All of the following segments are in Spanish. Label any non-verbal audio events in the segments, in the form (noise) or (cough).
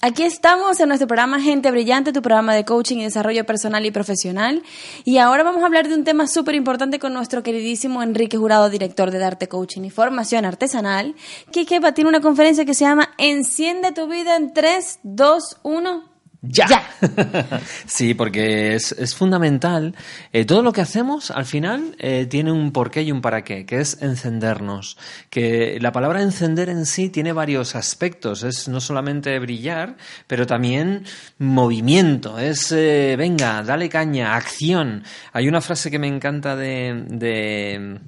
Aquí estamos en nuestro programa Gente Brillante, tu programa de coaching y desarrollo personal y profesional. Y ahora vamos a hablar de un tema súper importante con nuestro queridísimo Enrique Jurado, director de Darte Coaching y Formación Artesanal, que, que una conferencia que se llama Enciende tu vida en 3, 2, 1. Ya. (laughs) sí, porque es, es fundamental. Eh, todo lo que hacemos al final eh, tiene un porqué y un para qué, que es encendernos. Que la palabra encender en sí tiene varios aspectos. Es no solamente brillar, pero también movimiento. Es, eh, venga, dale caña, acción. Hay una frase que me encanta de, de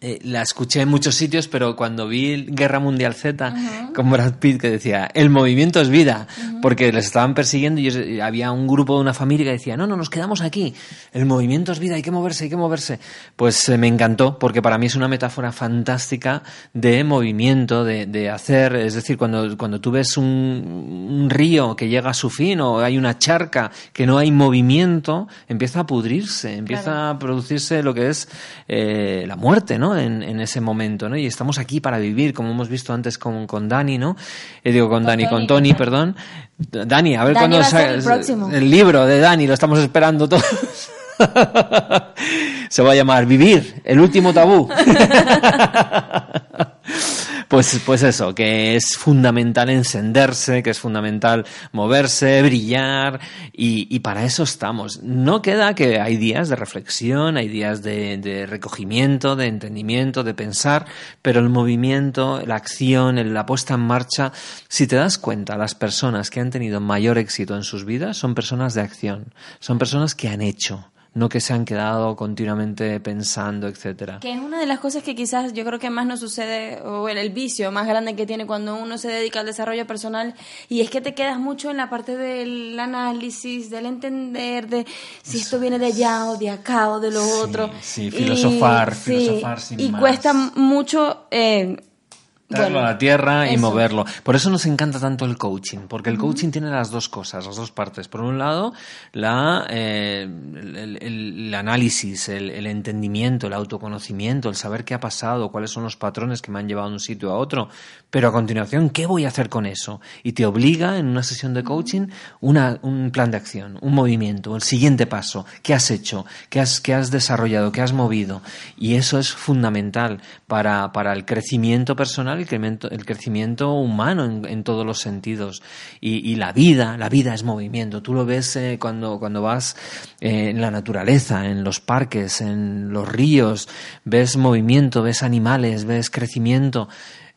eh, la escuché en muchos sitios, pero cuando vi Guerra Mundial Z con Brad Pitt que decía, el movimiento es vida, porque les estaban persiguiendo y había un grupo de una familia que decía, no, no, nos quedamos aquí, el movimiento es vida, hay que moverse, hay que moverse. Pues eh, me encantó, porque para mí es una metáfora fantástica de movimiento, de, de hacer, es decir, cuando, cuando tú ves un, un, río que llega a su fin o hay una charca que no hay movimiento, empieza a pudrirse, empieza Claro. a producirse lo que es eh, la muerte, ¿no? En, en ese momento, ¿no? Y estamos aquí para vivir, como hemos visto antes con, con Dani, ¿no? Eh, digo con, Con Dani, Tony. con Tony, perdón. Dani, a ver Dani cuándo el el libro de Dani, lo estamos esperando todos. (laughs) Se va a llamar Vivir, el último tabú. (laughs) Pues, pues eso, que es fundamental encenderse, que es fundamental moverse, brillar, y, y para eso estamos. No queda que hay días de reflexión, hay días de, de recogimiento, de entendimiento, de pensar, pero el movimiento, la acción, la puesta en marcha, si te das cuenta, las personas que han tenido mayor éxito en sus vidas son personas de acción, son personas que han hecho, no que se han quedado continuamente pensando, etcétera. Que es una de las cosas que quizás yo creo que más nos sucede, o el, el vicio más grande que tiene cuando uno se dedica al desarrollo personal, y es que te quedas mucho en la parte del análisis, del entender, de si esto viene de allá o de acá o de lo Sí, otro. sí, Y- filosofar, sí, filosofar sin Y más. cuesta mucho... Eh, Traerlo bueno, a la tierra y moverlo. Por eso nos encanta tanto el coaching, porque el coaching tiene las dos cosas, las dos partes. Por un lado, la, eh, el, el- análisis, el, el entendimiento, el autoconocimiento, el saber qué ha pasado, cuáles son los patrones que me han llevado de un sitio a otro. Pero a continuación, ¿qué voy a hacer con eso? Y te obliga en una sesión de coaching una, un plan de acción, un movimiento, el siguiente paso. ¿Qué has hecho? ¿Qué has, qué has desarrollado? ¿Qué has movido? Y eso es fundamental para, para el crecimiento personal el crecimiento, el crecimiento humano en, todos los sentidos. Y, la vida, la vida es movimiento. Tú lo ves eh, cuando, cuando vas eh, en la naturaleza, en los parques, en los ríos, ves movimiento, ves animales, ves crecimiento.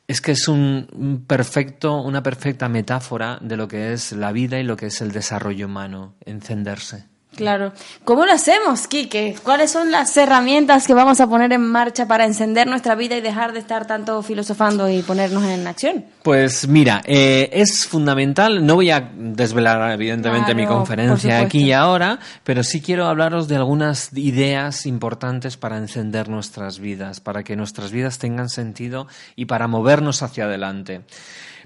Es que es un perfecto, una perfecta metáfora de lo que es la vida y lo que es el desarrollo humano, encenderse. Claro. ¿Cómo lo hacemos, Quique? ¿Cuáles son las herramientas que vamos a poner en marcha para encender nuestra vida y dejar de estar tanto filosofando y ponernos en acción? Pues mira, eh, es fundamental, no voy a desvelar evidentemente Claro, mi conferencia aquí y ahora, pero sí quiero hablaros de algunas ideas importantes para encender nuestras vidas, para que nuestras vidas tengan sentido y para movernos hacia adelante.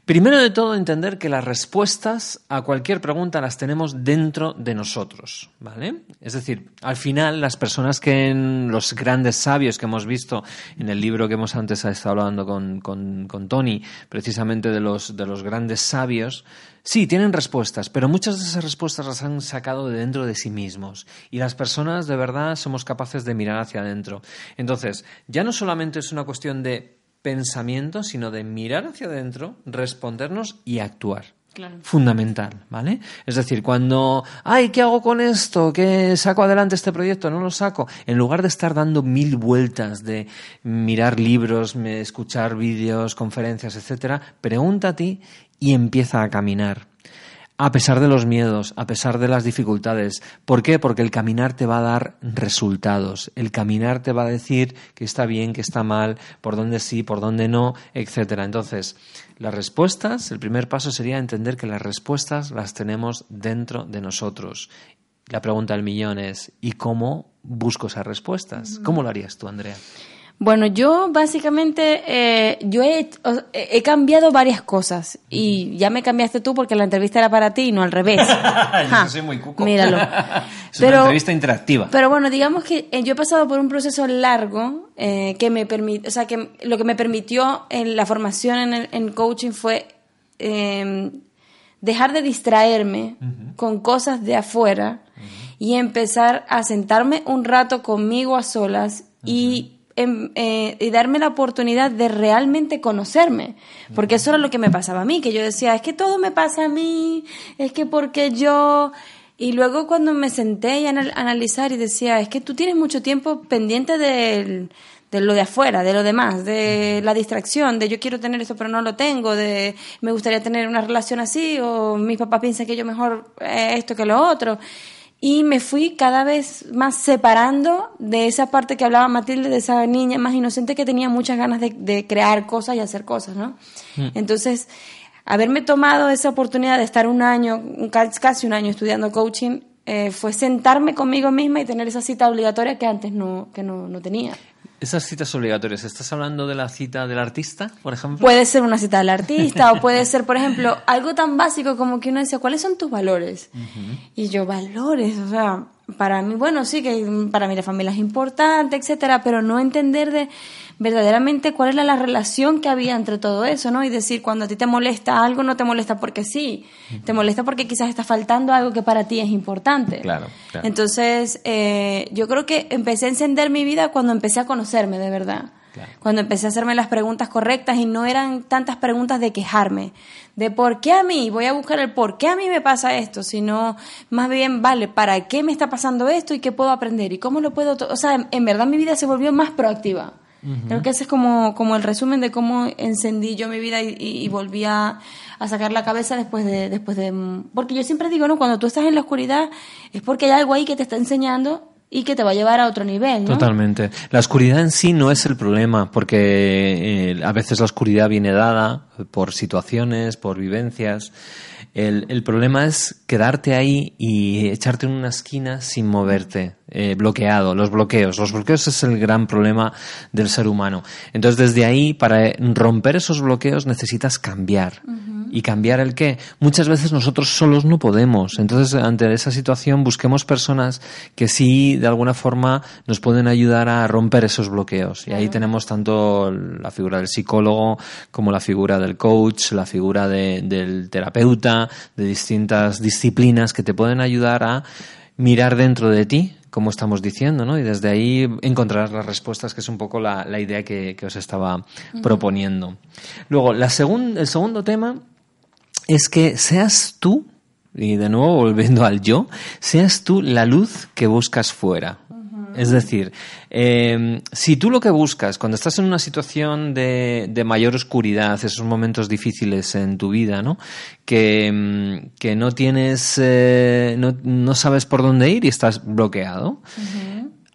Primero de todo, entender que las respuestas a cualquier pregunta las tenemos dentro de nosotros, ¿vale? Es decir, al final, las personas que en los grandes sabios que hemos visto en el libro que hemos antes estado hablando con, con, con Tony, precisamente de los, de los grandes sabios, sí, tienen respuestas, pero muchas de esas respuestas las han sacado de dentro de sí mismos. Y las personas, de verdad, somos capaces de mirar hacia adentro. Entonces, ya no solamente es una cuestión de pensamiento, sino de mirar hacia adentro, respondernos y actuar. Claro. Fundamental, ¿vale? Es decir, cuando, ay, ¿qué hago con esto? ¿Qué saco adelante este proyecto? ¿No lo saco? En lugar de estar dando mil vueltas de mirar libros, escuchar vídeos, conferencias, etcétera, pregunta a ti y empieza a caminar. A pesar de los miedos, a pesar de las dificultades. ¿Por qué? Porque el caminar te va a dar resultados. El caminar te va a decir que está bien, que está mal, por dónde sí, por dónde no, etcétera. Entonces, las respuestas, el primer paso sería entender que las respuestas las tenemos dentro de nosotros. La pregunta del millón es, ¿y cómo busco esas respuestas? ¿Cómo lo harías tú, Andrea? Bueno, yo básicamente eh, yo he, he, cambiado varias cosas y ya me cambiaste tú porque la entrevista era para ti y no al revés. (laughs) yo soy muy cuco. Míralo. (laughs) es una (laughs) entrevista interactiva. Pero bueno, digamos que eh, yo he pasado por un proceso largo eh, que me permite, o sea, que lo que me permitió en la formación en, el, en coaching fue em, dejar de distraerme con cosas de afuera y empezar a sentarme un rato conmigo a solas y eh, y darme la oportunidad de realmente conocerme. Porque eso era lo que me pasaba a mí, que yo decía, es que todo me pasa a mí, es que porque yo... Y luego cuando me senté y analizar y decía, es que tú tienes mucho tiempo pendiente de lo de afuera, de lo demás, de la distracción, de yo quiero tener esto pero no lo tengo, de me gustaría tener una relación así o mis papás piensan que yo mejor eh, esto que lo otro y me fui cada vez más separando de esa parte que hablaba Matilde, de esa niña más inocente que tenía muchas ganas de, crear cosas y hacer cosas, ¿no? Mm. Entonces, haberme tomado esa oportunidad de estar un año, casi un año estudiando coaching, eh, fue sentarme conmigo misma y tener esa cita obligatoria que antes no, que no, no tenía. Esas citas obligatorias, ¿estás hablando de la cita del artista, por ejemplo? Puede ser una cita del artista o puede ser, por ejemplo, (laughs) algo tan básico como que uno dice, ¿cuáles son tus valores? Y yo, valores, o sea, para mí, bueno, sí, que para mí la familia es importante, etcétera, pero no entender de verdaderamente cuál era la relación que había entre todo eso, ¿no? Y decir, cuando a ti te molesta algo, no te molesta porque sí, te molesta porque quizás está faltando algo que para ti es importante. Claro. Entonces, eh, yo creo que empecé a encender mi vida cuando empecé a conocerme de verdad. Cuando empecé a hacerme las preguntas correctas y no eran tantas preguntas de quejarme, de por qué a mí, voy a buscar el por qué a mí me pasa esto, sino más bien, vale, ¿para qué me está pasando esto y qué puedo aprender y cómo lo puedo, o sea, en verdad mi vida se volvió más proactiva. Creo que ese es como, como el resumen de cómo encendí yo mi vida y, volví a, sacar la cabeza después de, después de... Porque yo siempre digo, ¿no? Cuando tú estás en la oscuridad es porque hay algo ahí que te está enseñando y que te va a llevar a otro nivel. ¿no? Totalmente. La oscuridad en sí no es el problema, porque eh, a veces la oscuridad viene dada por situaciones, por vivencias. El, el, problema es quedarte ahí y echarte en una esquina sin moverte, eh, bloqueado, los bloqueos. Los bloqueos es el gran problema del ser humano. Entonces, desde ahí, para romper esos bloqueos necesitas cambiar. ¿Y cambiar el qué? Muchas veces nosotros solos no podemos. Entonces, ante esa situación, busquemos personas que sí, de alguna forma, nos pueden ayudar a romper esos bloqueos. Y ahí tenemos tanto la figura del psicólogo como la figura del coach, la figura del terapeuta, de distintas disciplinas que te pueden ayudar a mirar dentro de ti, como estamos diciendo, ¿no? Y desde ahí encontrar las respuestas, que es un poco la, idea que, os estaba proponiendo. Luego, la el segundo tema es que seas tú, y de nuevo volviendo al yo, seas tú la luz que buscas fuera. Es decir, em, si tú lo que buscas cuando estás en una situación de, de, mayor oscuridad, esos momentos difíciles en tu vida, ¿no? Que, em, que no tienes, eh, no, no, sabes por dónde ir y estás bloqueado,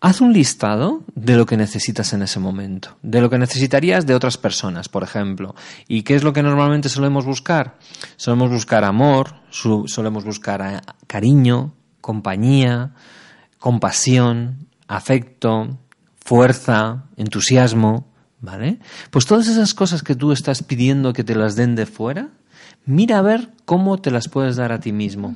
Haz un listado de lo que necesitas en ese momento, de lo que necesitarías de otras personas, por ejemplo. ¿Y qué es lo que normalmente solemos buscar? Solemos buscar amor, solemos buscar eh, cariño, compañía, compasión, afecto, fuerza, entusiasmo, ¿vale? Pues todas esas cosas que tú estás pidiendo que te las den de fuera, mira a ver cómo te las puedes dar a ti mismo.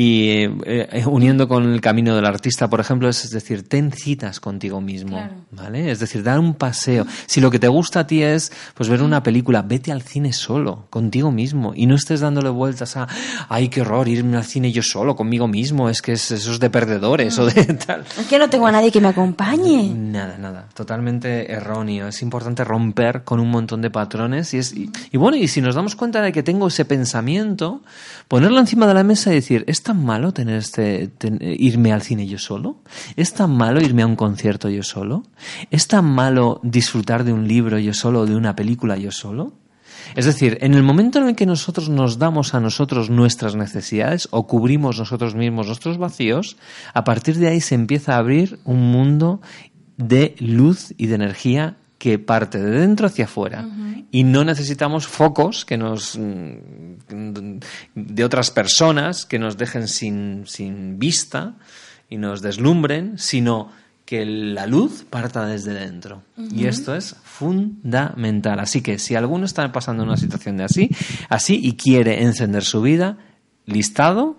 Y eh, eh, uniendo con el camino del artista, por ejemplo, es, decir, ten citas contigo mismo, ¿vale? Es decir, dar un paseo. Si lo que te gusta a ti es pues ver una película, vete al cine solo, contigo mismo, y no estés dándole vueltas a, ay, qué horror, irme al cine yo solo, conmigo mismo, es que es, eso es de perdedores o de tal. Es que no tengo a nadie que me acompañe. Nada, nada, totalmente erróneo. Es importante romper con un montón de patrones y es y, bueno, y si nos damos cuenta de que tengo ese pensamiento, ponerlo encima de la mesa y decir, tan malo tener este, irme al cine yo solo? ¿Es tan malo irme a un concierto yo solo? ¿Es tan malo disfrutar de un libro yo solo o de una película yo solo? Es decir, en el momento en el que nosotros nos damos a nosotros nuestras necesidades o cubrimos nosotros mismos nuestros vacíos, a partir de ahí se empieza a abrir un mundo de luz y de energía que parte de dentro hacia afuera y no necesitamos focos que nos mm, de otras personas que nos dejen sin, sin vista y nos deslumbren, sino que la luz parta desde dentro. Y esto es fundamental. Así que si alguno está pasando una situación de así, así y quiere encender su vida, listado,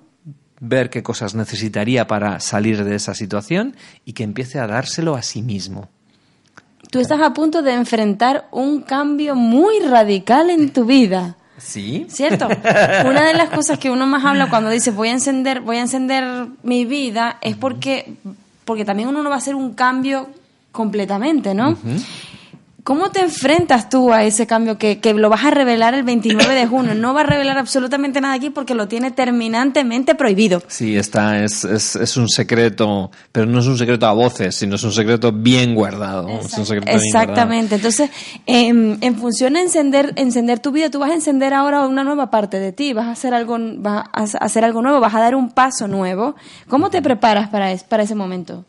ver qué cosas necesitaría para salir de esa situación y que empiece a dárselo a sí mismo. Tú estás a punto de enfrentar un cambio muy radical en tu vida. Sí. ¿Cierto? Una de las cosas que uno más habla cuando dice voy a encender, voy a encender mi vida es porque porque también uno no va a hacer un cambio completamente, ¿no? ¿Cómo te enfrentas tú a ese cambio que, que, lo vas a revelar el 29 de junio? No va a revelar absolutamente nada aquí porque lo tiene terminantemente prohibido. Sí, está, es, es, es un secreto, pero no es un secreto a voces, sino es un secreto bien guardado. Exactamente. Entonces, en, en función de encender, encender tu vida, tú vas a encender ahora una nueva parte de ti, vas a hacer algo, vas a hacer algo nuevo, vas a dar un paso nuevo. ¿Cómo te preparas para, es, para ese momento?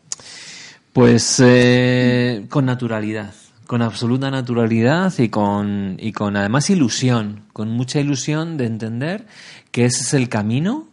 Pues eh, con naturalidad con absoluta naturalidad y con, y con además ilusión, con mucha ilusión de entender que ese es el camino.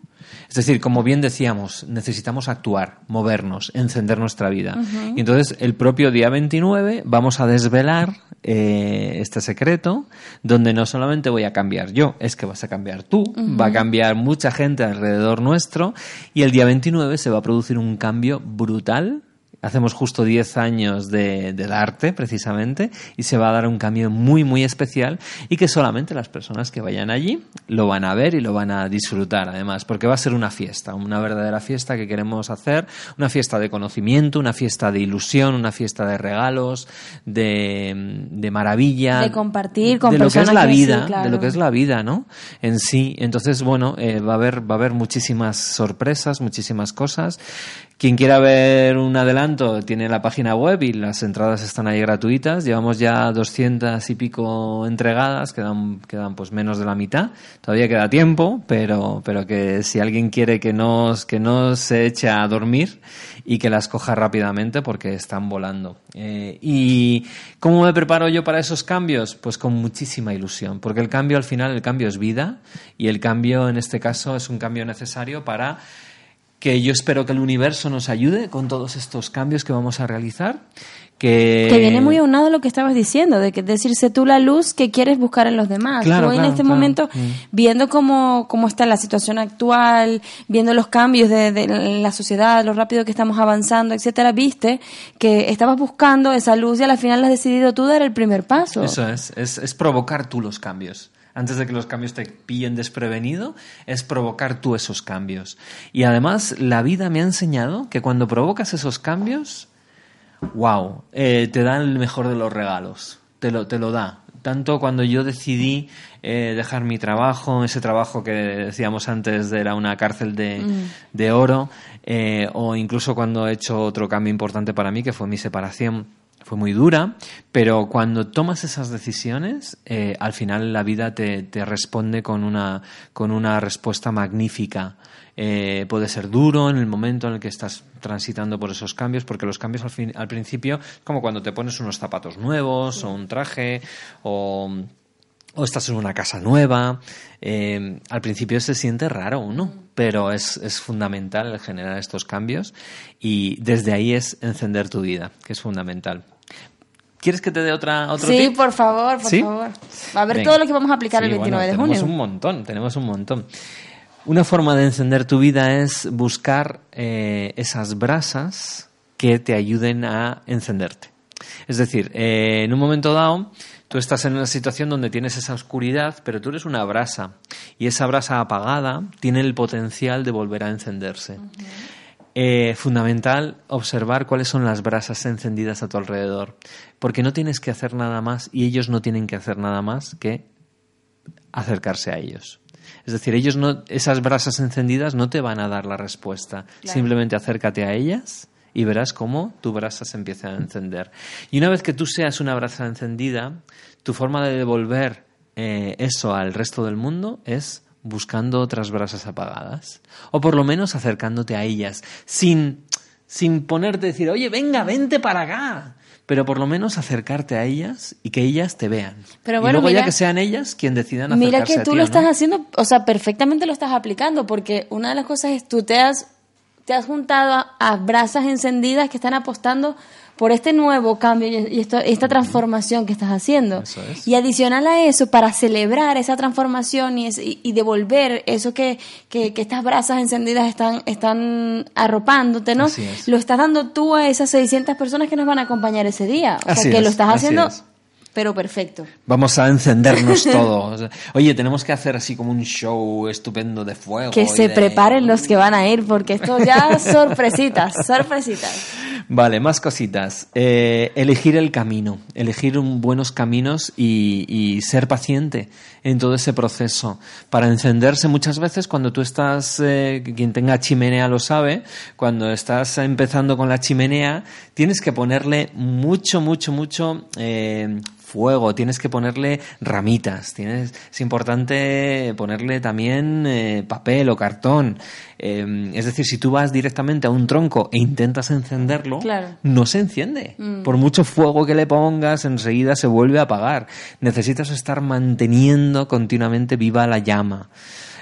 Es decir, como bien decíamos, necesitamos actuar, movernos, encender nuestra vida. Y entonces el propio día 29 vamos a desvelar eh, este secreto, donde no solamente voy a cambiar yo, es que vas a cambiar tú, va a cambiar mucha gente alrededor nuestro, y el día 29 se va a producir un cambio brutal Hacemos justo 10 años de, del arte, precisamente, y se va a dar un cambio muy, muy especial y que solamente las personas que vayan allí lo van a ver y lo van a disfrutar, además, porque va a ser una fiesta, una verdadera fiesta que queremos hacer, una fiesta de conocimiento, una fiesta de ilusión, una fiesta de regalos, de, de maravilla. De compartir con de lo que es la vida, sí, claro. de lo que es la vida, ¿no? En sí. Entonces, bueno, eh, va, a haber, va a haber muchísimas sorpresas, muchísimas cosas. Quien quiera ver un adelanto tiene la página web y las entradas están ahí gratuitas. Llevamos ya 200 y pico entregadas, quedan, quedan pues menos de la mitad. Todavía queda tiempo, pero, pero que si alguien quiere que no, que no se eche a dormir y que las coja rápidamente porque están volando. Eh, ¿Y cómo me preparo yo para esos cambios? Pues con muchísima ilusión, porque el cambio al final, el cambio es vida y el cambio en este caso es un cambio necesario para que yo espero que el universo nos ayude con todos estos cambios que vamos a realizar. Que... que viene muy aunado a lo que estabas diciendo, de que decirse tú la luz que quieres buscar en los demás. Claro, tú en claro, este claro. momento, Mm. viendo cómo, cómo está la situación actual, viendo los cambios de, de la sociedad, lo rápido que estamos avanzando, etcétera, viste que estabas buscando esa luz y al final has decidido tú dar el primer paso. Eso es, es, es provocar tú los cambios. Antes de que los cambios te pillen desprevenido, es provocar tú esos cambios. Y además, la vida me ha enseñado que cuando provocas esos cambios, wow, eh, te da el mejor de los regalos. Te lo, te lo da. Tanto cuando yo decidí eh, dejar mi trabajo, ese trabajo que decíamos antes era una cárcel de, de oro, eh, o incluso cuando he hecho otro cambio importante para mí, que fue mi separación fue muy dura, pero cuando tomas esas decisiones, eh, al final la vida te, te, responde con una, con una respuesta magnífica. Eh, puede ser duro en el momento en el que estás transitando por esos cambios, porque los cambios al, fin, al principio como cuando te pones unos zapatos nuevos o un traje o o estás en una casa nueva. Eh, al principio se siente raro uno, pero es, es, fundamental el generar estos cambios y desde ahí es encender tu vida, que es fundamental. ¿Quieres que te dé otra, otro sí, tip? por favor, por ¿Sí? favor. A ver Venga. todo lo que vamos a aplicar Sí, el 29 bueno, de junio. Tenemos un montón, tenemos un montón. Una forma de encender tu vida es buscar eh, esas brasas que te ayuden a encenderte. Es decir, eh, en un momento dado, tú estás en una situación donde tienes esa oscuridad, pero tú eres una brasa y esa brasa apagada tiene el potencial de volver a encenderse. Uh -huh. eh, fundamental observar cuáles son las brasas encendidas a tu alrededor, porque no tienes que hacer nada más y ellos no tienen que hacer nada más que acercarse a ellos. Es decir, ellos no, esas brasas encendidas no te van a dar la respuesta. Claro. Simplemente acércate a ellas y verás cómo tu brasa se empieza a encender. Y una vez que tú seas una brasa encendida, tu forma de devolver eh, eso al resto del mundo es buscando otras brasas apagadas. O por lo menos acercándote a ellas, sin, sin ponerte a decir, oye, venga, vente para acá. Pero por lo menos acercarte a ellas y que ellas te vean. Pero y bueno, luego mira- ya que sean ellas quien decidan acercarse Mira que a tú ti lo estás no. haciendo, o sea, perfectamente lo estás aplicando, porque una de las cosas es tú te te has juntado a, a brasas encendidas que están apostando por este nuevo cambio y, esto- esta transformación que estás haciendo. Es. Y adicional a eso, para celebrar esa transformación y, es- y- y devolver eso que, que, que estas brasas encendidas están, están arropándote, ¿no? Es. Lo estás dando tú a esas 600 personas que nos van a acompañar ese día. O Así sea, que lo estás haciendo. Pero perfecto. Vamos a encendernos (laughs) todos. Oye, tenemos que hacer así como un show estupendo de fuego. Que se de- preparen los que van a ir, porque esto ya (laughs) sorpresitas, sorpresitas. Vale, más cositas. Eh, elegir el camino, elegir un- buenos caminos y, y ser paciente en todo ese proceso. Para encenderse muchas veces cuando tú estás, eh, quien tenga chimenea lo sabe, cuando estás empezando con la chimenea, tienes que ponerle mucho, mucho, mucho eh, fuego, tienes que ponerle ramitas, tienes, es importante ponerle también eh, papel o cartón. Eh, es decir, si tú vas directamente a un tronco e intentas encenderlo, Claro. no se enciende. Mm. Por mucho fuego que le pongas, enseguida se vuelve a apagar. Necesitas estar manteniendo continuamente viva la llama.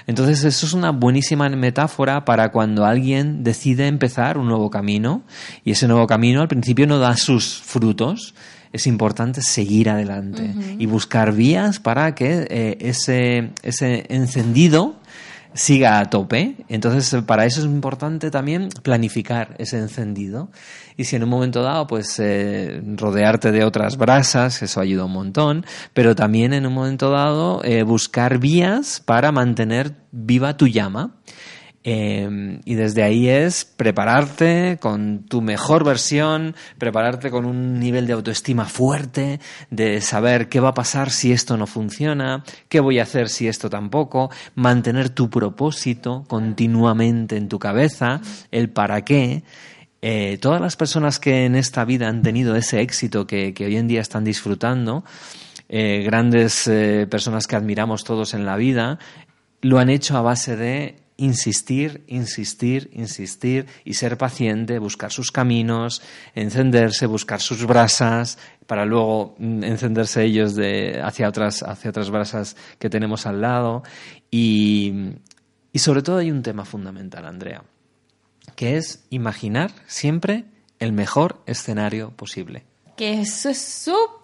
Entonces, eso es una buenísima metáfora para cuando alguien decide empezar un nuevo camino y ese nuevo camino al principio no da sus frutos. Es importante seguir adelante y buscar vías para que eh, ese, ese encendido siga a tope. Entonces, para eso es importante también planificar ese encendido. Y si en un momento dado, pues eh, rodearte de otras brasas, eso ayuda un montón, pero también en un momento dado eh, buscar vías para mantener viva tu llama. Eh, y desde ahí es prepararte con tu mejor versión, prepararte con un nivel de autoestima fuerte, de saber qué va a pasar si esto no funciona, qué voy a hacer si esto tampoco, mantener tu propósito continuamente en tu cabeza, el para qué. Eh, todas las personas que en esta vida han tenido ese éxito que, que hoy en día están disfrutando, eh, grandes eh, personas que admiramos todos en la vida, lo han hecho a base de insistir, insistir, insistir y ser paciente, buscar sus caminos, encenderse, buscar sus brasas para luego mm, encenderse ellos de hacia otras hacia otras brasas que tenemos al lado y y sobre todo hay un tema fundamental, Andrea, que es imaginar siempre el mejor escenario posible. Que eso es súper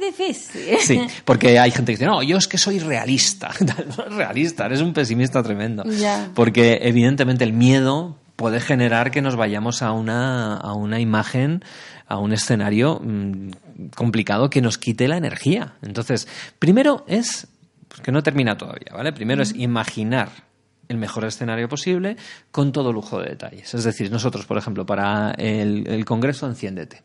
difícil. Sí, (laughs) porque hay gente que dice, no, yo es que soy realista. (laughs) No eres realista, eres un pesimista tremendo. Porque evidentemente el miedo puede generar que nos vayamos a una, a una imagen, a un escenario mm, complicado que nos quite la energía. Entonces, primero es, pues que no termina todavía, ¿vale? Primero es imaginar el mejor escenario posible con todo lujo de detalles. Es decir, nosotros, por ejemplo, para el, el Congreso Enciéndete,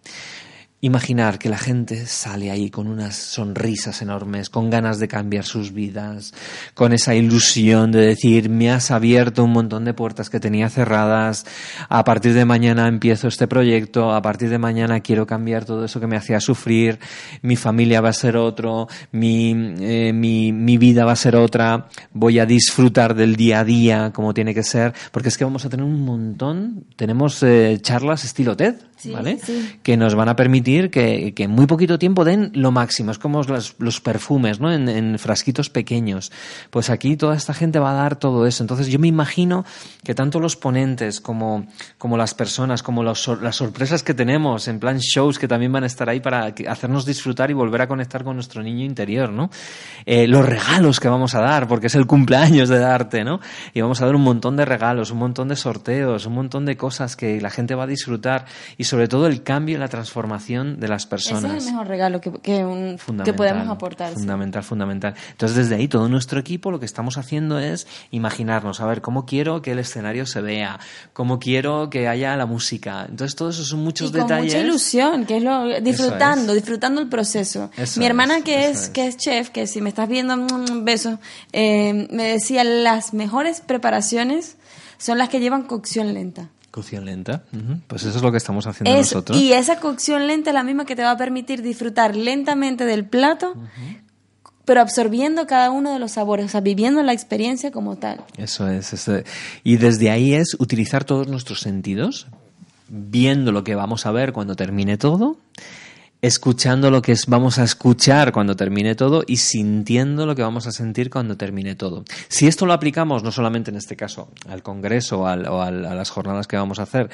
Imaginar que la gente sale ahí con unas sonrisas enormes, con ganas de cambiar sus vidas, con esa ilusión de decir, me has abierto un montón de puertas que tenía cerradas, a partir de mañana empiezo este proyecto, a partir de mañana quiero cambiar todo eso que me hacía sufrir, mi familia va a ser otro, mi, eh, mi, mi vida va a ser otra, voy a disfrutar del día a día como tiene que ser, porque es que vamos a tener un montón, tenemos eh, charlas estilo TED, Sí, ¿vale? sí. que nos van a permitir que, que en muy poquito tiempo den lo máximo. Es como los, los perfumes, ¿no? En, en frasquitos pequeños. Pues aquí toda esta gente va a dar todo eso. Entonces yo me imagino que tanto los ponentes como, como las personas, como los las sorpresas que tenemos, en plan shows que también van a estar ahí para hacernos disfrutar y volver a conectar con nuestro niño interior, ¿no? Eh, los regalos que vamos a dar, porque es el cumpleaños de darte, ¿no? Y vamos a dar un montón de regalos, un montón de sorteos, un montón de cosas que la gente va a disfrutar y sobre todo el cambio y la transformación de las Ese personas. es el mejor regalo que, que, un- que podemos aportar. sí. Fundamental, fundamental. Entonces, desde ahí, todo nuestro equipo lo que estamos haciendo es imaginarnos, a ver, cómo quiero que el escenario se vea, cómo quiero que haya la música. Entonces, todo eso son muchos y con detalles. mucha ilusión, que es lo disfrutando, es. disfrutando el proceso. Eso Mi hermana es, que es, es. que es chef, que si me estás viendo, mm, beso, eh, me decía las mejores preparaciones son las que llevan cocción lenta. Cocción lenta. Pues eso es lo que estamos haciendo Es- nosotros. y esa cocción lenta es la misma que te va a permitir disfrutar lentamente del plato, pero absorbiendo cada uno de los sabores, o sea, viviendo la experiencia como tal. Eso es, eso Y desde ahí es utilizar todos nuestros sentidos, viendo lo que vamos a ver cuando termine todo escuchando lo que vamos a escuchar cuando termine todo y sintiendo lo que vamos a sentir cuando termine todo. Si esto lo aplicamos, no solamente en este caso al Congreso o, a las jornadas que vamos a hacer,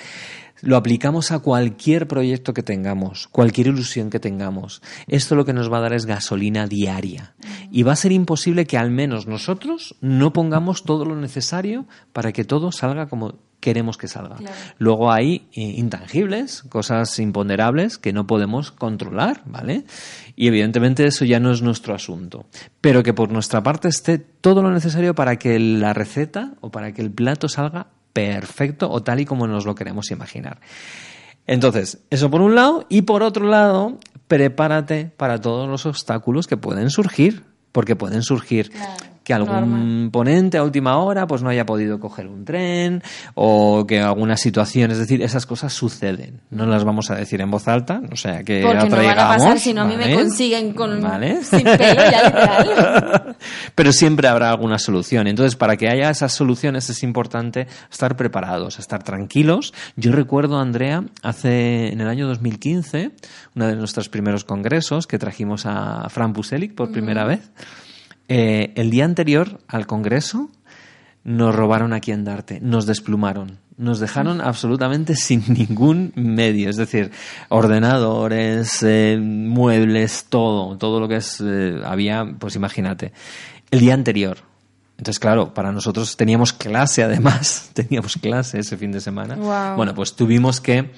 lo aplicamos a cualquier proyecto que tengamos, cualquier ilusión que tengamos. Esto lo que nos va a dar es gasolina diaria. Y va a ser imposible que al menos nosotros no pongamos todo lo necesario para que todo salga como queremos que salga. Luego hay eh, intangibles, cosas imponderables que no podemos controlar, ¿vale? Y evidentemente eso ya no es nuestro asunto. Pero que por nuestra parte esté todo lo necesario para que la receta o para que el plato salga perfecto o tal y como nos lo queremos imaginar. Entonces, eso por un lado. Y por otro lado, prepárate para todos los obstáculos que pueden surgir. Porque pueden surgir que algún ponente a última hora pues no haya podido coger un tren o que alguna situación, es decir, esas cosas suceden. No las vamos a decir en voz alta, o sea, que Porque no van a pasar si no a mí me consiguen con (laughs) sin pelo ya literal. (laughs) Pero siempre habrá alguna solución. Entonces, para que haya esas soluciones es importante estar preparados, estar tranquilos. Yo recuerdo, Andrea, hace en el año 2015, uno de nuestros primeros congresos que trajimos a Fran Puselic por primera vez eh, el día anterior al Congreso nos robaron aquí en Darte, nos desplumaron, nos dejaron absolutamente (laughs) sin ningún medio, es decir, ordenadores, eh, muebles, todo, todo lo que es, eh, había, pues imagínate, el día anterior. Entonces, claro, para nosotros teníamos clase (laughs) además, teníamos clase ese fin de semana. Bueno, pues tuvimos que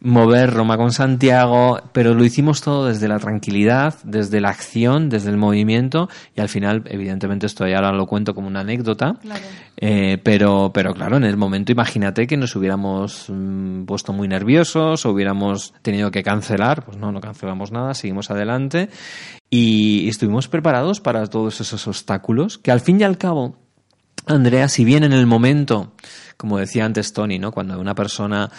mover Roma con Santiago, pero lo hicimos todo desde la tranquilidad, desde la acción, desde el movimiento y al final, evidentemente, esto ya ahora lo cuento como una anécdota, eh, pero, pero claro, en el momento imagínate que nos hubiéramos mm, puesto muy nerviosos o hubiéramos tenido que cancelar, pues no, no cancelamos nada, seguimos adelante y estuvimos preparados para todos esos obstáculos que al fin y al cabo, Andrea, si bien en el momento, como decía antes Tony, ¿no? Cuando una persona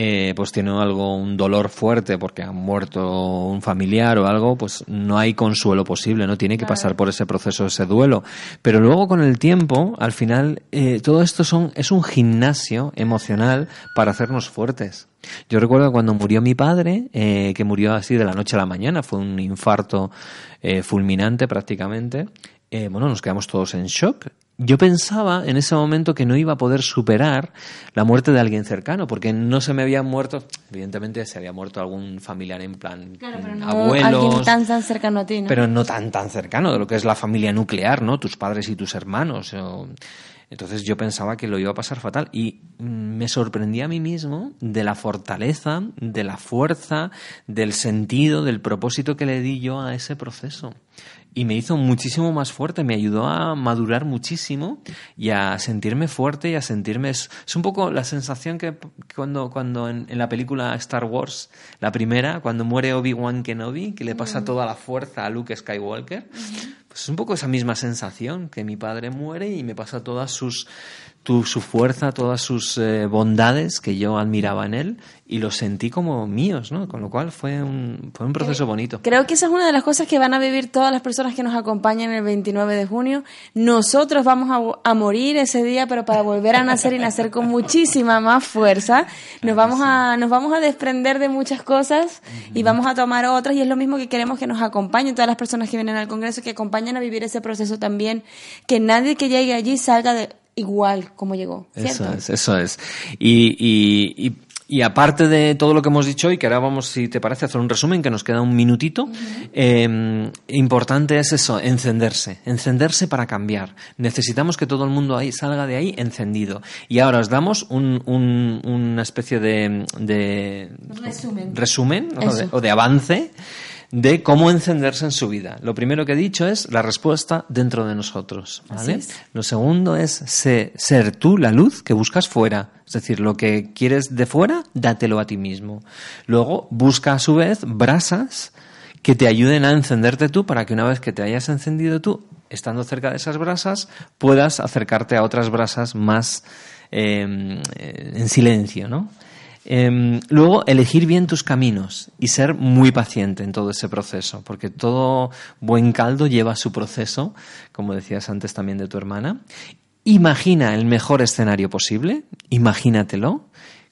eh, pues tiene algo, un dolor fuerte porque ha muerto un familiar o algo, pues no hay consuelo posible, no tiene que pasar por ese proceso, ese duelo. Pero luego con el tiempo, al final, eh, todo esto son, es un gimnasio emocional para hacernos fuertes. Yo recuerdo cuando murió mi padre, eh, que murió así de la noche a la mañana, fue un infarto fulminante prácticamente. bueno, nos quedamos todos en shock yo pensaba en ese momento que no iba a poder superar la muerte de alguien cercano, porque no se me había muerto, evidentemente se había muerto algún familiar en plan claro, pero no alguien tan tan cercano a ti, ¿no? Pero no tan tan cercano de lo que es la familia nuclear, ¿no? Tus padres y tus hermanos. Entonces yo pensaba que lo iba a pasar fatal y me sorprendí a mí mismo de la fortaleza, de la fuerza, del sentido, del propósito que le di yo a ese proceso y me hizo muchísimo más fuerte, me ayudó a madurar muchísimo y a sentirme fuerte y a sentirme... Es, un poco la sensación que cuando, cuando en, la película Star Wars, la primera, cuando muere Obi-Wan Kenobi, que le pasa toda la fuerza a Luke Skywalker, pues es un poco esa misma sensación, que mi padre muere y me pasa todas sus su fuerza, todas sus eh, bondades que yo admiraba en él y los sentí como míos, ¿no? Con lo cual fue un, fue un proceso bonito. Creo que esa es una de las cosas que van a vivir todas las personas que nos acompañan el 29 de junio. Nosotros vamos a, morir ese día, pero para volver a nacer y nacer con muchísima más fuerza. Nos vamos a, nos vamos a desprender de muchas cosas y vamos a tomar otras y es lo mismo que queremos que nos acompañen todas las personas que vienen al Congreso, que acompañen a vivir ese proceso también, que nadie que llegue allí salga de igual como llegó. Eso es, eso es. Y, y, aparte de todo lo que hemos dicho hoy, que ahora vamos, si te parece, a hacer un resumen, que nos queda un minutito, em, importante es eso, encenderse, encenderse para cambiar. Necesitamos que todo el mundo ahí salga de ahí encendido. Y ahora os damos un, una especie de, de resumen, o de avance de cómo encenderse en su vida. Lo primero que he dicho es la respuesta dentro de nosotros. ¿vale? Lo segundo es ser, tú la luz que buscas fuera. Es decir, lo que quieres de fuera, dátelo a ti mismo. Luego, busca a su vez brasas que te ayuden a encenderte tú para que una vez que te hayas encendido tú, estando cerca de esas brasas, puedas acercarte a otras brasas más em, en silencio, ¿no? Em, luego, elegir bien tus caminos y ser muy paciente en todo ese proceso, porque todo buen caldo lleva su proceso, como decías antes también de tu hermana. Imagina el mejor escenario posible, imagínatelo,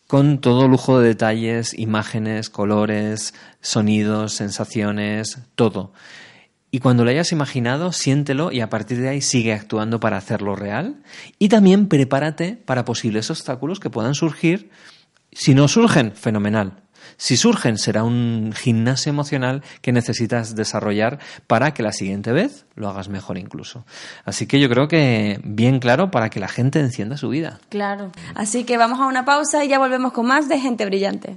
con todo lujo de detalles, imágenes, colores, sonidos, sensaciones, todo. Y cuando lo hayas imaginado, siéntelo y a partir de ahí sigue actuando para hacerlo real. Y también prepárate para posibles obstáculos que puedan surgir. Si no surgen, fenomenal. Si surgen, será un gimnasio emocional que necesitas desarrollar para que la siguiente vez lo hagas mejor incluso. Así que yo creo que bien claro para que la gente encienda su vida. Claro. Así que vamos a una pausa y ya volvemos con más de Gente Brillante.